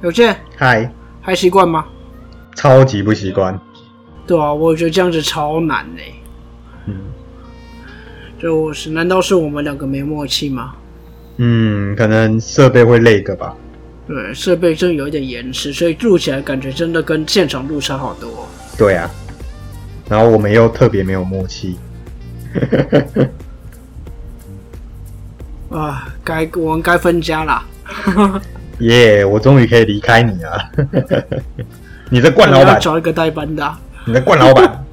有见嗨，还习惯吗？超级不习惯。对啊，我觉得这样子超难呢。嗯就是难道是我们两个没默契吗？嗯，可能设备会累个吧。对，设备真有一点延迟，所以录起来感觉真的跟现场录差好多哦、对啊，然后我们又特别没有默契。啊，该我们该分家啦。耶我终于可以离开你了。你在冠老要板，找一个代班的啊、你的冠老板。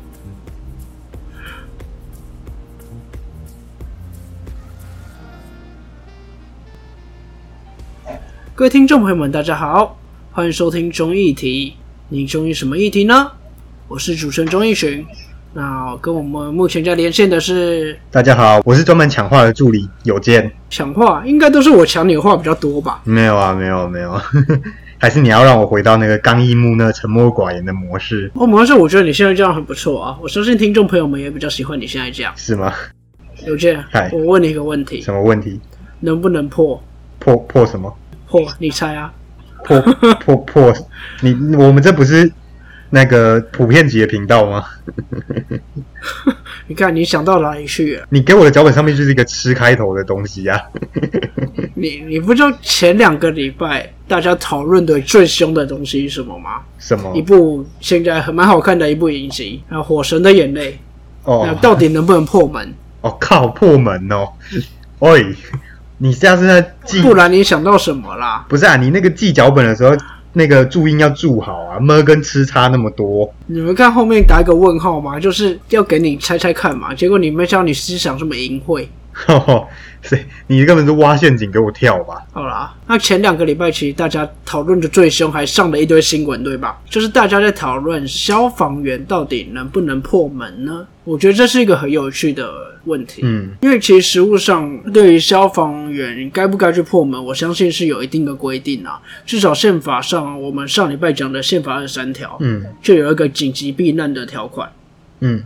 各位听众朋友们，大家好，欢迎收听中议题。你中意什么议题呢？我是主持人钟义群。那跟我们目前在连线的是大家好，我是专门抢话的助理有健。抢话，应该都是我抢你的话比较多吧？没有啊，没有没有，还是你要让我回到那个刚一木讷、沉默寡言的模式，哦，模式，我觉得你现在这样很不错啊。我相信听众朋友们也比较喜欢你现在这样。是吗？有健嗨，我问你一个问题，什么问题？能不能破？破破什么？破？你猜啊？破破破！你我们这不是那个普遍级的频道吗？你看你想到哪里去了？你给我的脚本上面就是一个吃开头的东西啊！你你不知道前两个礼拜大家讨论的最凶的东西是什么吗？什么一？部现在很蛮好看的一部影集，啊，《火神的眼泪》，那哦到底能不能破门？哦靠！破门哦！喂，你现在是在记？不然你想到什么啦？不是啊？你那个记脚本的时候，那个注音要注好啊，么跟吃差那么多。你们看后面打一个问号嘛，就是要给你猜猜看嘛。结果你没想到你思想这么淫秽。谁？你根本是挖陷阱给我跳吧？好啦，那前两个礼拜其实大家讨论的最凶，还上了一堆新闻，对吧？就是大家在讨论消防员到底能不能破门呢？我觉得这是一个很有趣的问题。嗯，因为其实实务上对于消防员该不该去破门，我相信是有一定的规定啊。至少宪法上，我们上礼拜讲的宪法二十三条，嗯就有一个紧急避难的条款。嗯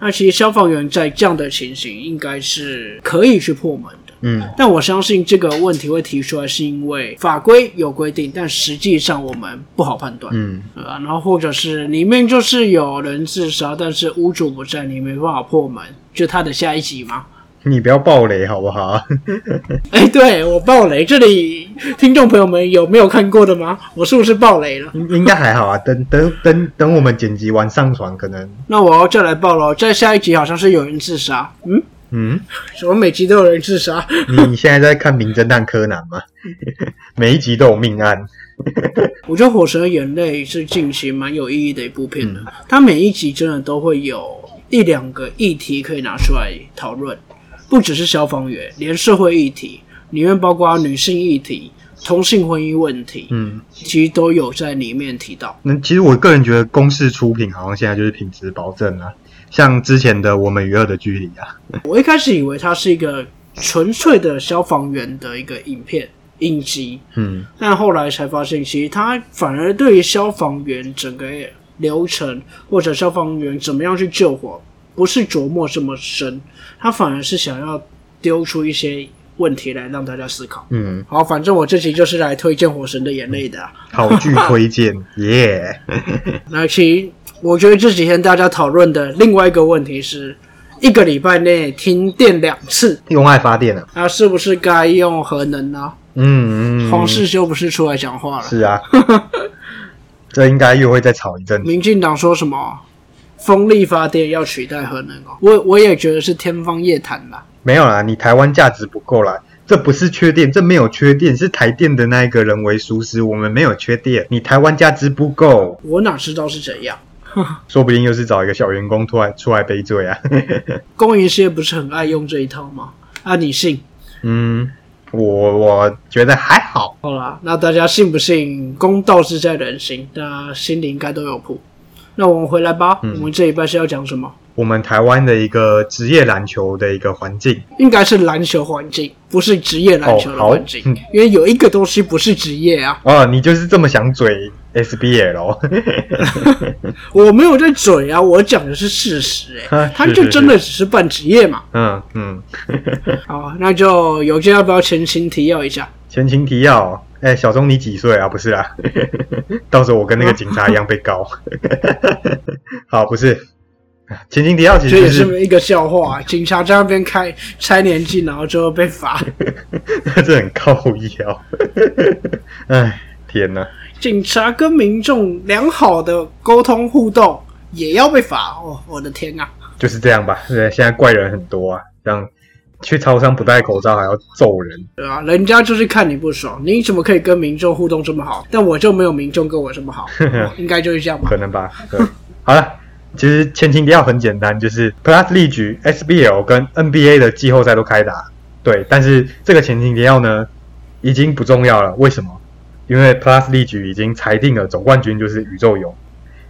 那其实消防员在这样的情形，应该是可以去破门的。嗯但我相信这个问题会提出来，是因为法规有规定，但实际上我们不好判断，嗯？然后或者是里面就是有人自杀，但是屋主不在，你没办法破门，就他的下一集吗。你不要暴雷好不好？哎，对我爆雷，这里听众朋友们有没有看过的吗？我是不是爆雷了？应应该还好啊。等等等等，我们剪辑完上传，可能那我要再来爆了，在下一集好像是有人自杀，嗯，嗯，什么每集都有人自杀？你你现在在看《名侦探柯南》吗？每一集都有命案。我觉得《火神的眼泪》是近期蛮有意义的一部片的，它每一集真的都会有一两个议题可以拿出来讨论，不只是消防员，连社会议题里面包括女性议题、同性婚姻问题，嗯，其实都有在里面提到。那其实我个人觉得公式出品好像现在就是品质保证啊，像之前的《我们与恶的距离》啊，我一开始以为它是一个纯粹的消防员的一个影片影集，嗯但后来才发现，其实它反而对于消防员整个流程或者消防员怎么样去救火，不是琢磨这么深，他反而是想要丢出一些问题来让大家思考。嗯，好，反正我这集就是来推荐《火神的眼泪》的、啊。好剧推荐，耶、那其实我觉得这几天大家讨论的另外一个问题是，一个礼拜内停电两次，用爱发电啊，那是不是该用核能呢、嗯嗯，黄世修不是出来讲话了？是啊，这应该又会再吵一阵。民进党说什么风力发电要取代核能哦？我我也觉得是天方夜谭啦。没有啦，你台湾价值不够啦。这不是缺电，这没有缺电，是台电的那一个人为疏失，我们没有缺电。你台湾价值不够，我哪知道是怎样？说不定又是找一个小员工出来出来背罪啊。公营事业不是很爱用这一套吗？啊，你信？嗯，我我觉得还好。好啦，那大家信不信？公道自在人心，大家心里应该都有谱。那我们回来吧，嗯我们这一半是要讲什么？我们台湾的一个职业篮球的一个环境，应该是篮球环境，不是职业篮球的环境，嗯因为有一个东西不是职业啊。哦，你就是这么想嘴 SBL？哦 我没有在嘴啊，我讲的是事实、欸，啊他就真的只是办职业嘛。嗯嗯，好，那就邮件要不要前情提要一下？前情提要，哎，小钟你几岁啊？不是啊，到时候我跟那个警察一样被告。好，不是。前情提要其实这也是一个笑话。警察在那边开拆年纪，然后就会被罚。这很靠腰。哎，天哪！警察跟民众良好的沟通互动也要被罚哦！我的天啊！就是这样吧。对，现在怪人很多啊，像去超商不戴口罩还要揍人。对啊，人家就是看你不爽，你怎么可以跟民众互动这么好？但我就没有民众跟我这么好，应该就是这样吧可？能吧。对，好了，其实前情提要很简单，就是 Plus League、SBL 跟 NBA 的季后赛都开打，对，但是这个前情提要呢，已经不重要了。为什么？因为 Plus League 已经裁定了总冠军就是宇宙勇，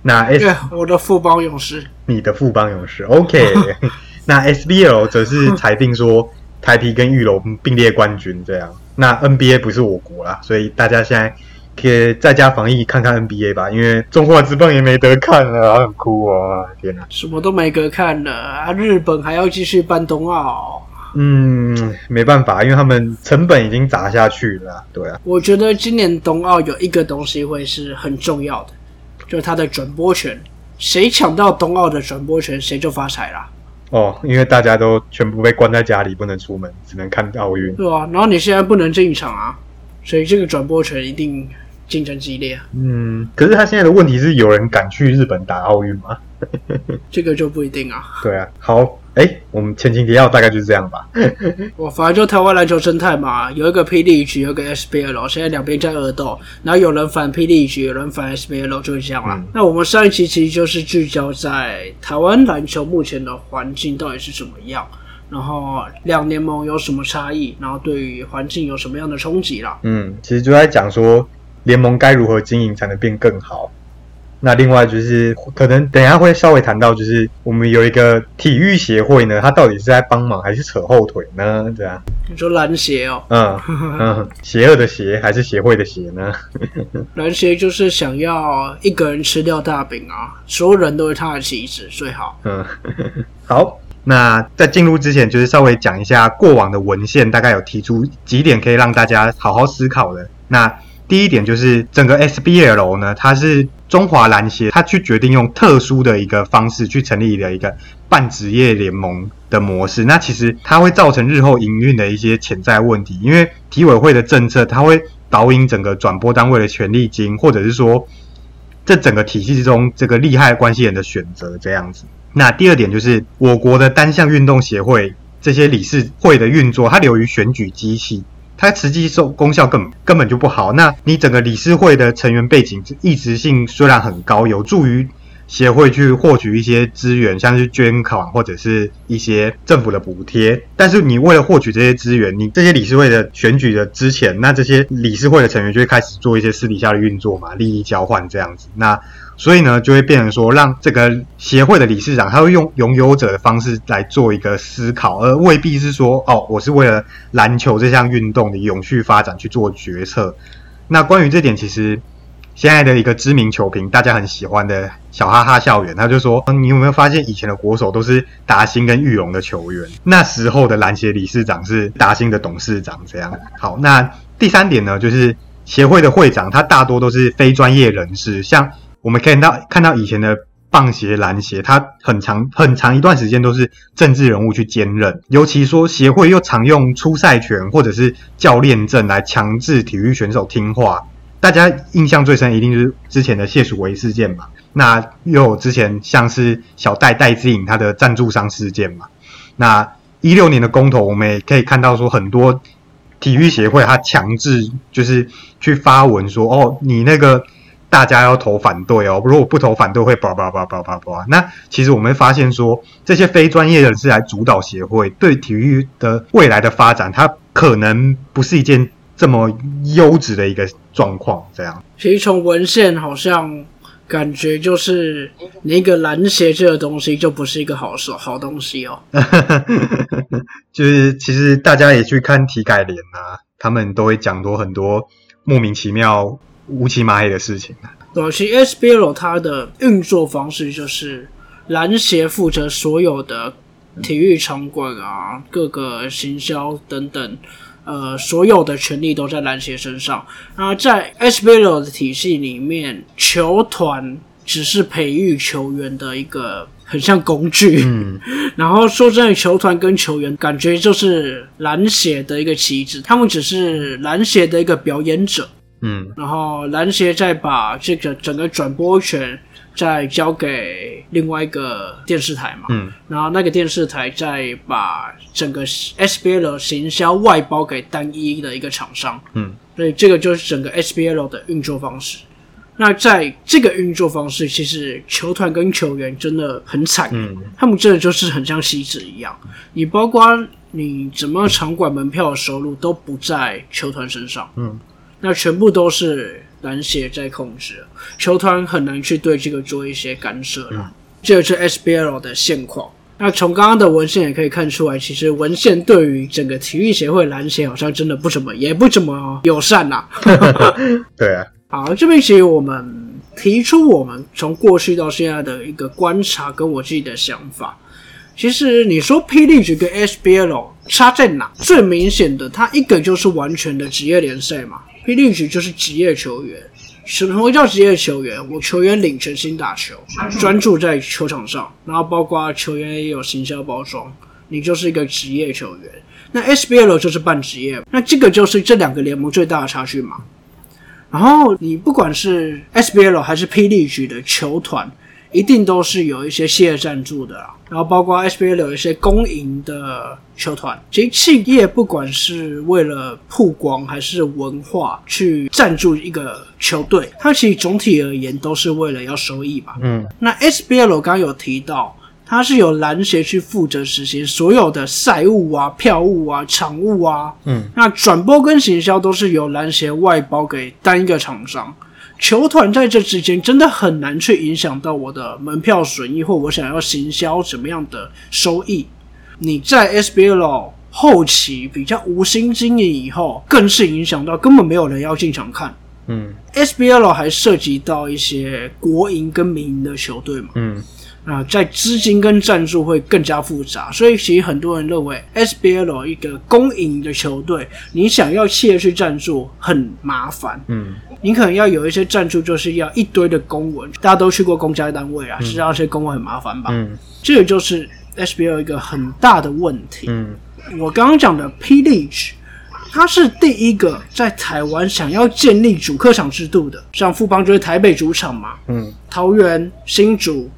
那 S 对，我的富邦勇士，你的富邦勇士，OK。那 SBL 则是 裁定说台啤跟玉龙并列冠军这样。那 NBA 不是我国啦，所以大家现在可以在家防疫看看 NBA 吧，因为中华之棒也没得看了，很哭啊，天哪！什么都没得看了啊！日本还要继续办冬奥，嗯，没办法，因为他们成本已经砸下去了啊，对啊，我觉得今年冬奥有一个东西会是很重要的，就是它的转播权。谁抢到冬奥的转播权，谁就发财啦，哦，因为大家都全部被关在家里，不能出门，只能看奥运。对啊，然后你现在不能进场啊，所以这个转播权一定竞争激烈啊，嗯，可是他现在的问题是，有人敢去日本打奥运吗？这个就不一定啊。对啊，好，哎，我们前情提要大概就是这样吧。我反正就台湾篮球生态嘛，有一个霹雳局，有一个 SBL，现在两边在恶斗，然后有人反霹雳局，有人反 SBL，就是这样啦。那我们上一期其实就是聚焦在台湾篮球目前的环境到底是怎么样，然后两联盟有什么差异，然后对于环境有什么样的冲击啦。嗯，其实就在讲说联盟该如何经营才能变更好。那另外就是可能等一下会稍微谈到，就是我们有一个体育协会呢，它到底是在帮忙还是扯后腿呢？这样，你说篮协哦，嗯 嗯，邪恶的邪还是协会的邪呢？篮协就是想要一个人吃掉大饼啊，所有人都是他的棋子最好。嗯，好。那在进入之前，就是稍微讲一下过往的文献，大概有提出几点可以让大家好好思考的。那第一点就是整个 SBL 呢，它是中华篮协，它去决定用特殊的一个方式去成立的一个半职业联盟的模式。那其实它会造成日后营运的一些潜在问题，因为体委会的政策，它会导引整个转播单位的权利金，或者是说这整个体系之中这个利害关系人的选择这样子。那第二点就是我国的单项运动协会这些理事会的运作，它流于选举机器。它实际受功效根本根本就不好。那你整个理事会的成员背景一直性虽然很高，有助于协会去获取一些资源，像是捐款或者是一些政府的补贴。但是你为了获取这些资源，你这些理事会的选举的之前，那这些理事会的成员就会开始做一些私底下的运作嘛，利益交换这样子。那所以呢，就会变成说，让这个协会的理事长，他会用拥有者的方式来做一个思考，而未必是说，哦，我是为了篮球这项运动的永续发展去做决策。那关于这点，其实现在的一个知名球评，大家很喜欢的小哈哈校园，他就说，你有没有发现以前的国手都是达兴跟玉龙的球员？那时候的篮协理事长是达兴的董事长，这样。好，那第三点呢，就是协会的会长，他大多都是非专业人士，像。我们看到看到以前的棒协、篮协，他很长很长一段时间都是政治人物去兼任，尤其说协会又常用出赛权或者是教练证来强制体育选手听话。大家印象最深一定是之前的谢淑薇事件嘛，那又有之前像是小戴戴资颖他的赞助商事件嘛。那一六年的公投，我们也可以看到说很多体育协会他强制就是去发文说，哦，你那个。大家要投反对哦，如果不投反对会叭叭叭叭叭叭。那其实我们会发现说，这些非专业人士来主导协会，对体育的未来的发展，它可能不是一件这么优质的一个状况。这样，其实从文献好像感觉就是那个篮协这个东西就不是一个好事好东西哦。就是其实大家也去看体改联啊，他们都会讲多很多莫名其妙。乌漆麻黑的事情对，其实 SBL 它的运作方式就是篮协负责所有的体育场馆啊、各个行销等等，呃，所有的权利都在篮协身上。那在 SBL 的体系里面，球团只是培育球员的一个很像工具。嗯，然后说真的，球团跟球员感觉就是篮协的一个旗帜，他们只是篮协的一个表演者。嗯，然后篮协再把这个整个转播权再交给另外一个电视台嘛，嗯，然后那个电视台再把整个 SBL 行销外包给单一的一个厂商，嗯，所以这个就是整个 SBL 的运作方式。那在这个运作方式，其实球团跟球员真的很惨，嗯，他们真的就是很像锡纸一样，你包括你怎么场馆门票的收入都不在球团身上，嗯，那全部都是篮协在控制，球团很难去对这个做一些干涉啦。这个是 SBL 的现况。那从刚刚的文献也可以看出来，其实文献对于整个体育协会篮协好像真的不怎么，也不怎么友善啦。对啊，好，这边其实我们提出我们从过去到现在的一个观察跟我自己的想法。其实你说霹雳局跟 SBL 差在哪？最明显的，它一个就是完全的职业联赛嘛，霹雳局就是职业球员。什么叫职业球员？我球员领全薪打球，专注在球场上，然后包括球员也有行销包装，你就是一个职业球员。那 SBL 就是半职业，那这个就是这两个联盟最大的差距嘛。然后你不管是 SBL 还是霹雳局的球团，一定都是有一些企业赞助的啦。然后包括 SBL 有一些公营的球团，其实企业不管是为了曝光还是文化去赞助一个球队，它其实总体而言都是为了要收益吧。嗯那 SBL 刚刚有提到，它是由篮协去负责实行所有的赛务啊、票务啊、场务啊，嗯，那转播跟行销都是由篮协外包给单一个厂商。球团在这之间真的很难去影响到我的门票损益或我想要行销什么样的收益。你在 SBL 后期比较无心经营以后，更是影响到根本没有人要进场看。嗯 SBL 还涉及到一些国营跟民营的球队嘛，嗯啊，在资金跟赞助会更加复杂，所以其实很多人认为 SBL 一个公营的球队，你想要企业去赞助很麻烦，嗯。你可能要有一些赞助，就是要一堆的公文，大家都去过公家单位啊，知道那些公文很麻烦吧？嗯。这个就是 SBL 一个很大的问题。嗯。我刚刚讲的 P League，它是第一个在台湾想要建立主客场制度的，像富邦就是台北主场嘛，嗯。桃园、新竹，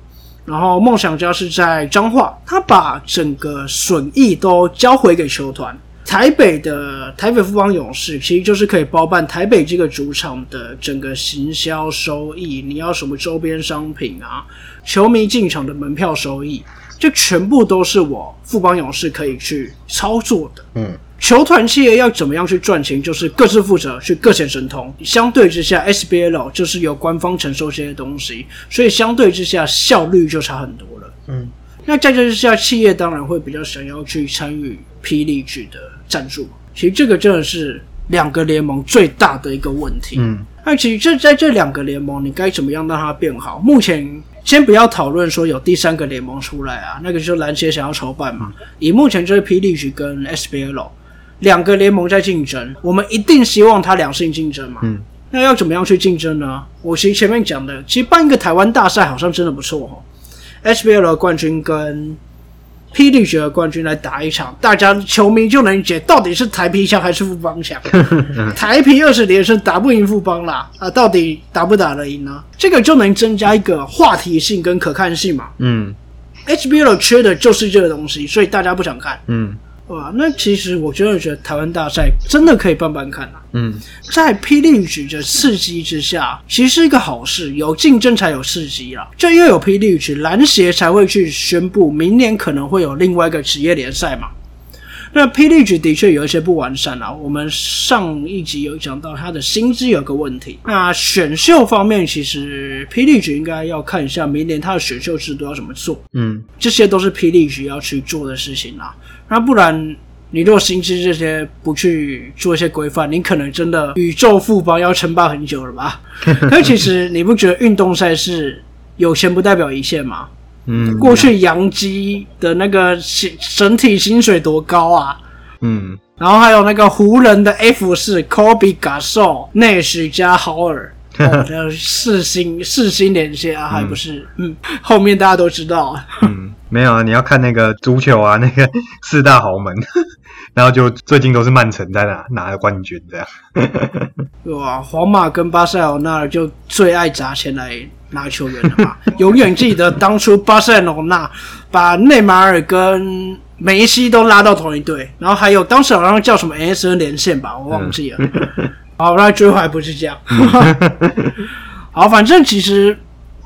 然后梦想家是在彰化，他把整个损益都交回给球团。台北的台北富邦勇士其实就是可以包办台北这个主场的整个行销收益，你要什么周边商品啊，球迷进场的门票收益，这全部都是我富邦勇士可以去操作的。嗯球团企业要怎么样去赚钱，就是各自负责，去各显神通。相对之下，SBL 就是由官方承受这些东西，所以相对之下效率就差很多了。嗯那在这之下，企业当然会比较想要去参与霹雳局的赞助。其实这个真的是两个联盟最大的一个问题。嗯那其实这在这两个联盟，你该怎么样让它变好？目前先不要讨论说有第三个联盟出来啊，那个就是篮协想要筹办嘛。以目前就是霹雳局跟 SBL 两个联盟在竞争，我们一定希望它良性竞争嘛。嗯那要怎么样去竞争呢？我其实前面讲的，其实办一个台湾大赛好像真的不错哦。SBL 的冠军跟霹雳局的冠军来打一场，大家球迷就能解到底是台皮强还是富邦强。台皮二十连胜打不赢富邦啦，啊，到底打不打得赢呢？这个就能增加一个话题性跟可看性嘛。嗯 HBL 缺的就是这个东西，所以大家不想看。嗯哇，那其实我真的觉得台湾大赛真的可以办办看啊。嗯在霹雳局的刺激之下，其实是一个好事，有竞争才有刺激啦。就因为有霹雳局，篮协才会去宣布明年可能会有另外一个职业联赛嘛。那霹雳局的确有一些不完善啊，我们上一集有讲到他的薪资有个问题。那选秀方面，其实霹雳局应该要看一下明年他的选秀制度要怎么做。嗯这些都是霹雳局要去做的事情啊。那不然，你若薪资这些不去做一些规范，你可能真的宇宙富邦要称霸很久了吧？可其实你不觉得运动赛事有钱不代表一切吗？嗯，过去洋基的那个薪整体薪水多高啊？嗯然后还有那个湖人的 F 四 Kobe Gasol、内许加豪尔，四星四星连线啊，还不是？嗯，后面大家都知道。嗯，没有啊，你要看那个足球啊，那个四大豪门，然后就最近都是曼城在拿拿了冠军这样。对啊，皇马跟巴塞罗那就最爱砸钱来拿球员了嘛。永远记得当初巴塞罗那 把内马尔跟梅西都拉到同一队，然后还有当时好像叫什么 S N 连线吧，我忘记了。好，那最后还不是这样。好，反正其实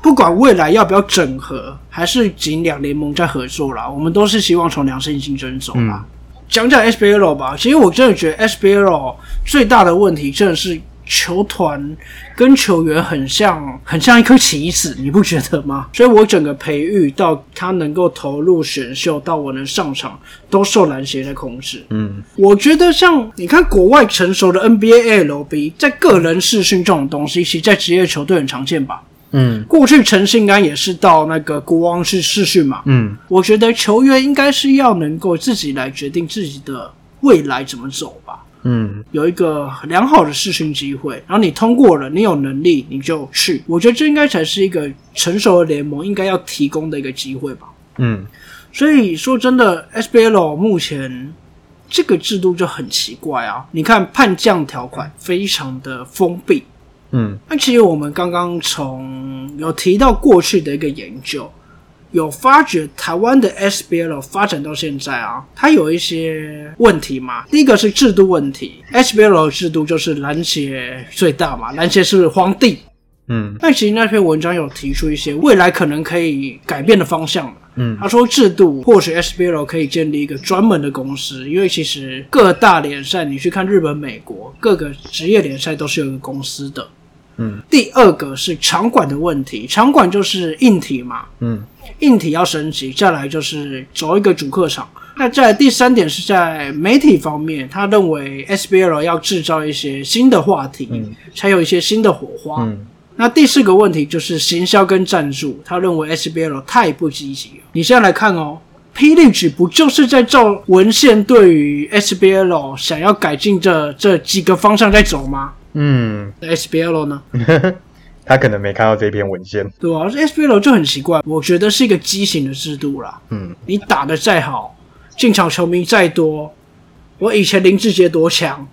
不管未来要不要整合，还是仅两联盟在合作啦，我们都是希望从良性竞争走嘛。讲讲 SBL 吧，其实我真的觉得 SBL 最大的问题真的是球团跟球员很像，很像一颗棋子，你不觉得吗？所以我整个培育到他能够投入选秀，到我能上场，都受篮协的控制。嗯，我觉得像你看国外成熟的 NBA、LB，在个人视讯这种东西，其实在职业球队很常见吧。嗯过去陈信安也是到那个国王去试训嘛。嗯我觉得球员应该是要能够自己来决定自己的未来怎么走吧。嗯有一个良好的试训机会，然后你通过了，你有能力你就去。我觉得这应该才是一个成熟的联盟应该要提供的一个机会吧。嗯所以说真的，SBL 目前这个制度就很奇怪啊！你看叛将条款非常的封闭。嗯那其实我们刚刚从有提到过去的一个研究，有发觉台湾的 SBL 发展到现在啊，它有一些问题嘛。第一个是制度问题，SBL 的制度就是篮协最大嘛，篮协是皇帝。嗯但其实那篇文章有提出一些未来可能可以改变的方向嗯他说制度或许 SBL 可以建立一个专门的公司，因为其实各大联赛你去看日本、美国各个职业联赛都是有一个公司的。嗯第二个是场馆的问题，场馆就是硬体嘛，嗯硬体要升级，再来就是走一个主客场。那再来第三点是在媒体方面，他认为 SBL 要制造一些新的话题，才有一些新的火花。嗯那第四个问题就是行销跟赞助，他认为 SBL 太不积极了。你现在来看哦，霹雳举不就是在照文献对于 SBL 想要改进这这几个方向在走吗嗯，那？SBL 呢？他可能没看到这篇文献。对啊，SBL 就很奇怪，我觉得是一个畸形的制度啦。嗯你打的再好，进场球迷再多，我以前林志杰多强，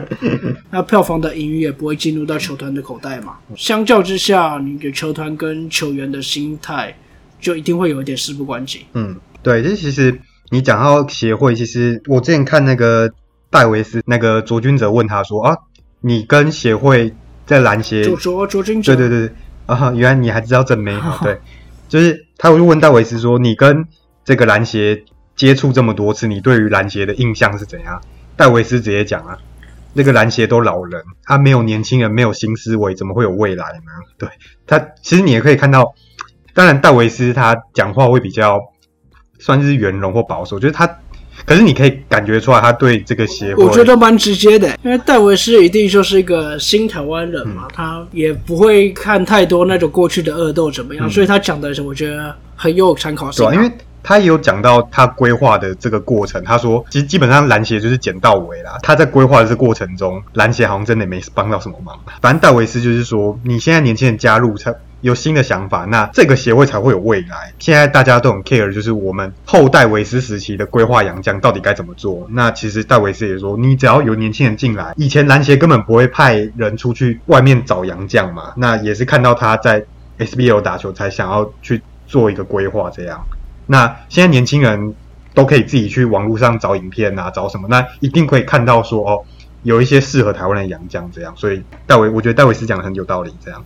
那票房的盈余也不会进入到球团的口袋嘛。相较之下，你的球团跟球员的心态就一定会有一点事不关己。嗯，对，这其实你讲到协会，其实我之前看那个戴维斯那个卓君哲问他说啊，你跟协会在篮协卓卓卓君，对对对啊，原来你还知道正妹哦，对，就是他就问戴维斯说，你跟这个篮协接触这么多次，你对于篮协的印象是怎样？戴维斯直接讲啊，那个篮协都老人，他没有年轻人，没有新思维，怎么会有未来呢？对他，其实你也可以看到，当然戴维斯他讲话会比较算是圆融或保守，就是他，可是你可以感觉出来他对这个协会，我觉得蛮直接的，因为戴维斯一定就是一个新台湾人嘛，他也不会看太多那种过去的恶斗怎么样，所以他讲的我觉得很有参考性、对啊，因为他也有讲到他规划的这个过程。他说，其实基本上篮协就是捡到尾啦。他在规划的这过程中，篮协好像真的没帮到什么忙。反正戴维斯就是说，你现在年轻人加入才有新的想法，那这个协会才会有未来。现在大家都很 care，就是我们后戴维斯时期的规划洋将到底该怎么做。那其实戴维斯也说，你只要有年轻人进来，以前篮协根本不会派人出去外面找洋将嘛。那也是看到他在 SBL 打球，才想要去做一个规划这样。那现在年轻人都可以自己去网络上找影片啊，找什么，那一定可以看到说哦，有一些适合台湾的洋将这样。所以戴维，我觉得戴维斯讲的很有道理。这样，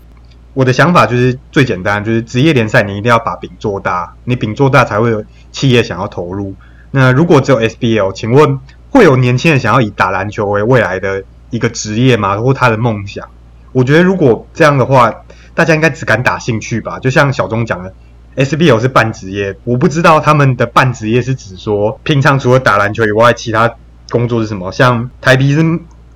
我的想法就是最简单，就是职业联赛你一定要把饼做大，你饼做大才会有企业想要投入。那如果只有 SBL，请问会有年轻人想要以打篮球为未来的一个职业吗？或他的梦想？我觉得如果这样的话，大家应该只敢打兴趣吧。就像小钟讲的。SBL 是半职业，我不知道他们的半职业是指说平常除了打篮球以外，其他工作是什么？像台啤是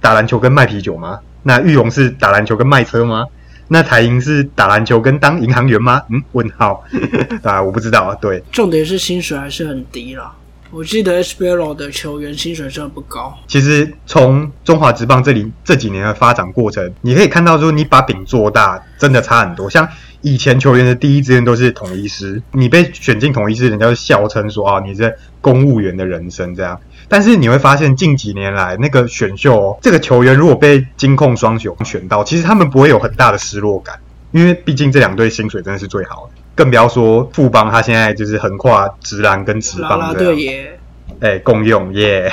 打篮球跟卖啤酒吗？那玉龙是打篮球跟卖车吗？那台银是打篮球跟当银行员吗？嗯，问号，啊，我不知道啊。对，重点是薪水还是很低啦。我记得 SBL 的球员薪水真的不高。其实从中华职棒这里这几年的发展过程，你可以看到说，你把饼做大，真的差很多。像以前球员的第一志愿都是统一师，你被选进统一师，人家就笑称说啊，你是公务员的人生这样。但是你会发现，近几年来那个选秀，这个球员如果被金控双雄选到，其实他们不会有很大的失落感，因为毕竟这两队薪水真的是最好的。更不要说富邦，他现在就是横跨直篮跟直棒这样，哎，共用耶。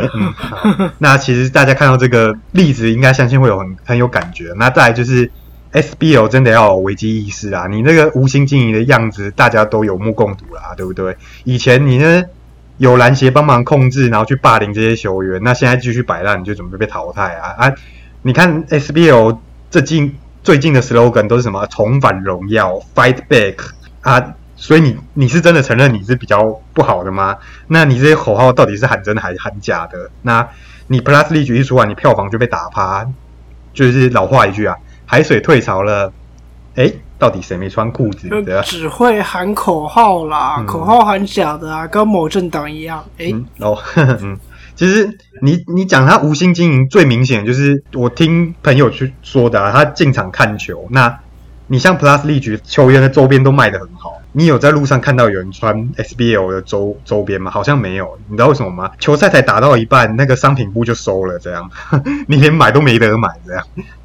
那其实大家看到这个例子，应该相信会有很很有感觉。那再来就是 SBL 真的要有危机意识啊！你那个无心经营的样子，大家都有目共睹啦，对不对？以前你呢有篮协帮忙控制，然后去霸凌这些球员，那现在继续摆烂，你就准备被淘汰啊！啊，你看 SBL 这近。最近的 slogan 都是什么？重返荣耀，fight back 啊！所以你你是真的承认你是比较不好的吗？那你这些口号到底是喊真的还是喊假的？那你 Plus 力举一出来，你票房就被打趴，就是老话一句啊，海水退潮了，哎，到底谁没穿裤子？只会喊口号啦，口号喊假的啊，跟某政党一样，哎，哦，嗯。其实你你讲他无心经营最明显就是我听朋友去说的，啊他进场看球。那你像 Plus 力局球员的周边都卖的很好，你有在路上看到有人穿 SBL 的周周边吗？好像没有。你知道为什么吗？球赛才打到一半，那个商品部就收了，这样 你连买都没得买，这样。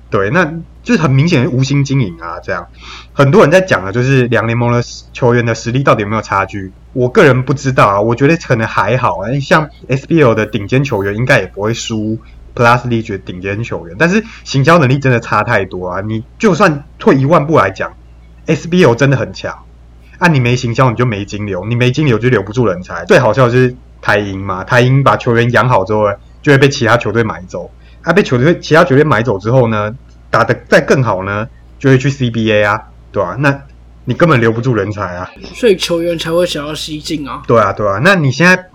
对，那就是很明显无心经营啊，这样。很多人在讲的，就是两联盟的球员的实力到底有没有差距？我个人不知道啊，我觉得可能还好啊。像 SBL 的顶尖球员，应该也不会输 Plus 级顶尖球员，但是行销能力真的差太多啊！你就算退一万步来讲，SBL 真的很强，啊，你没行销你就没金流，你没金流就留不住人才。最好笑的是台银嘛，台银把球员养好之后，就会被其他球队买走。啊，被球队其他球队买走之后呢？打得再更好呢，就会去 CBA 啊，对吧？那你根本留不住人才啊，所以球员才会想要西进啊。对啊，对啊。那你现在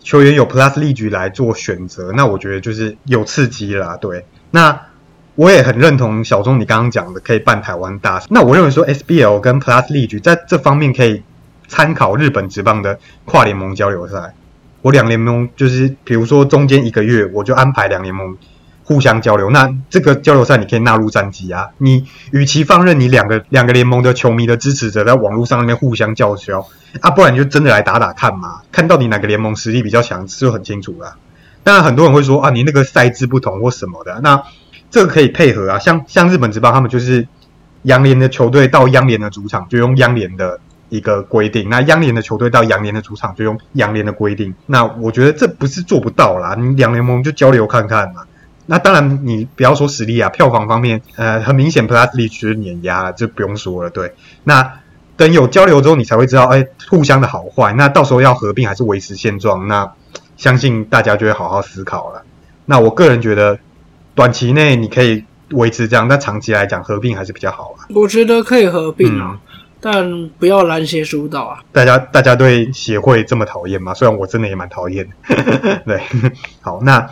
球员有 Plus 力局来做选择，那我觉得就是有刺激啦。对，那我也很认同小钟你刚刚讲的，可以办台湾大。那我认为说 SBL 跟 Plus 力局在这方面可以参考日本职棒的跨联盟交流赛。我两联盟就是，比如说中间一个月，我就安排两联盟。互相交流，那这个交流赛你可以纳入战绩啊。你与其放任你两个两个联盟的球迷的支持者在网络上那边互相叫嚣啊，不然你就真的来打打看嘛，看到底哪个联盟实力比较强，就很清楚了。当然很多人会说啊，你那个赛制不同或什么的，那这个可以配合啊。像像日本职棒，他们就是央联的球队到央联的主场就用央联的一个规定，那央联的球队到央联的主场就用央联的规定。那我觉得这不是做不到啦，你两联盟就交流看看嘛。那当然，你不要说实力啊，票房方面，呃，很明显，Plus 力是碾压，就不用说了。对，那等有交流之后，你才会知道，哎，互相的好坏。那到时候要合并还是维持现状？那相信大家就会好好思考了。那我个人觉得，短期内你可以维持这样，但长期来讲，合并还是比较好啊。我觉得可以合并啊，但不要篮协主导啊。大家大家对协会这么讨厌吗？虽然我真的也蛮讨厌。对，好，那。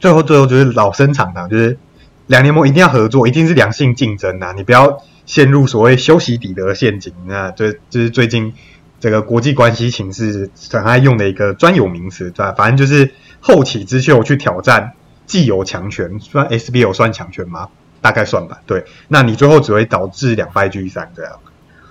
最后，最后就是老生常谈，就是两联盟一定要合作，一定是良性竞争呐！你不要陷入所谓修习底德陷阱啊！这就是最近这个国际关系情势很爱用的一个专有名词，对？反正就是后起之秀去挑战既有强权，算 SBO 算强权吗？大概算吧。对，那你最后只会导致两败俱伤这样。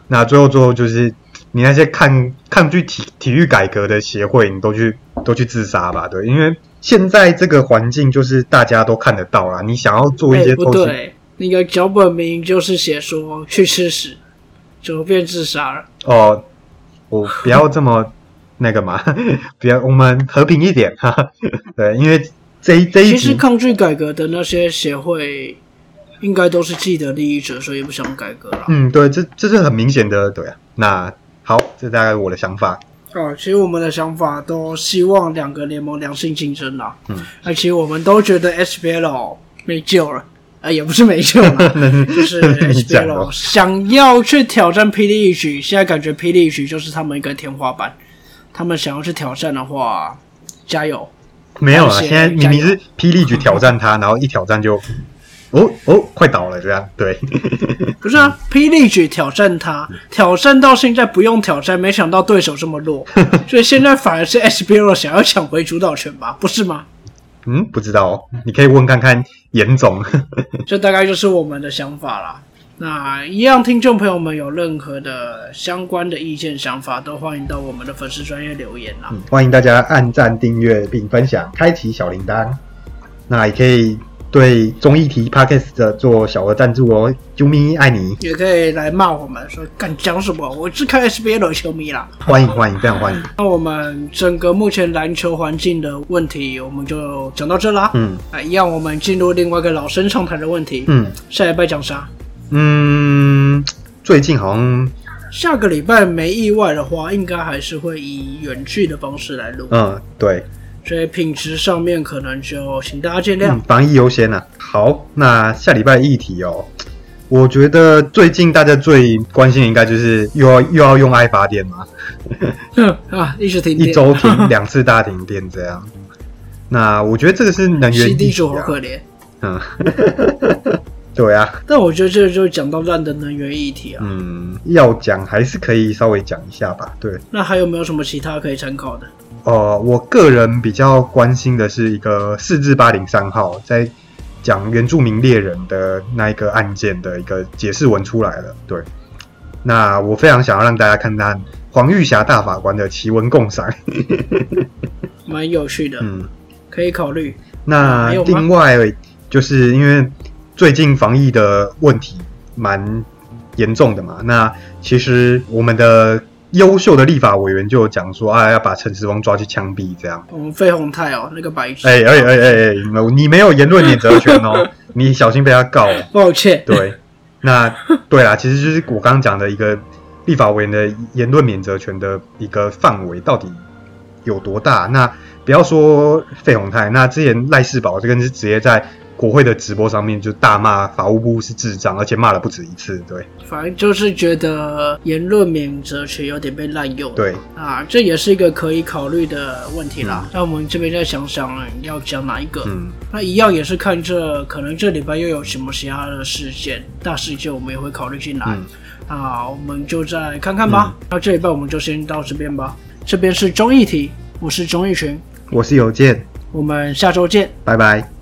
那最后，最后就是你那些抗抗拒体体育改革的协会，你都去都去自杀吧？对，因为。现在这个环境就是大家都看得到啦。你想要做一些不对，那个脚本名就是写说去吃屎，就变自杀了。哦，我不要这么那个嘛，不要我们和平一点哈。对，因为这一这一其实抗拒改革的那些协会，应该都是既得利益者，所以不想改革了。嗯，对，这这是很明显的，对啊。那好，这大概我的想法。哦，其实我们的想法都希望两个联盟良性竞争啦。嗯，而且我们都觉得 SBL 没救了，啊，也不是没救了，就是 SBL 想要去挑战霹雳曲，现在感觉霹雳曲就是他们一个天花板。他们想要去挑战的话，加油！没有啊，现在明明是霹雳局挑战他，然后一挑战就哦哦，快倒了这样，对，不是啊，霹雳举挑战他，挑战到现在不用挑战，没想到对手这么弱，所以现在反而是 SBL 想要抢回主导权吧，不是吗？嗯，不知道，你可以问看看严总。这大概就是我们的想法啦。那一样，听众朋友们有任何的相关的意见想法，都欢迎到我们的粉丝专业留言啦。欢迎大家按赞、订阅并分享，开启小铃铛。那也可以对综艺题 Podcast 的做小额赞助哦，啾咪爱你。也可以来骂我们说干讲什么，我是看 SBL 的球迷啦。欢迎欢迎，非常欢迎。那我们整个目前篮球环境的问题，我们就讲到这啦。嗯，啊，一样，我们进入另外一个老生常谈的问题。嗯下礼拜讲啥？嗯，最近好像下个礼拜没意外的话，应该还是会以远距的方式来录，嗯对，所以品质上面可能就请大家见谅嗯。防疫优先呐、好，那下礼拜的议题哦，我觉得最近大家最关心的应该就是又要又要用爱发电嘛，啊，一直停一电，周停两次大停电这样。那我觉得这个是能源议 CD 题主好啊，可怜。嗯，对啊，但我觉得这就讲到烂的能源议题啊。嗯，要讲还是可以稍微讲一下吧。对，那还有没有什么其他可以参考的？呃，我个人比较关心的是一个四至八零三号在讲原住民猎人的那一个案件的一个解释文出来了。对，那我非常想要让大家看看黄玉霞大法官的奇文共赏。蛮有趣的，嗯，可以考虑。那另外就是因为最近防疫的问题蛮严重的嘛，那其实我们的优秀的立法委员就有讲说啊，要把陈时峰抓去枪毙这样。我们费鸿泰哦，那个白痴。哎哎哎哎哎，你没有言论免责权哦，你小心被他告哦。抱歉。对，那对啦，其实就是我刚刚讲的一个立法委员的言论免责权的一个范围到底有多大？那不要说费鸿泰，那之前赖世宝这个是直接在国会的直播上面就大骂法务部是智障，而且骂了不止一次。对反正就是觉得言论免责权有点被滥用。对，啊，这也是一个可以考虑的问题啦。那我们这边再想想要讲哪一个。嗯，那一样也是看这可能这礼拜又有什么其他的事件、大事件，我们也会考虑进来。嗯啊，我们就再看看吧。那这礼拜我们就先到这边吧。这边是中艺题，我是综艺群，我是有健，我们下周见。拜拜。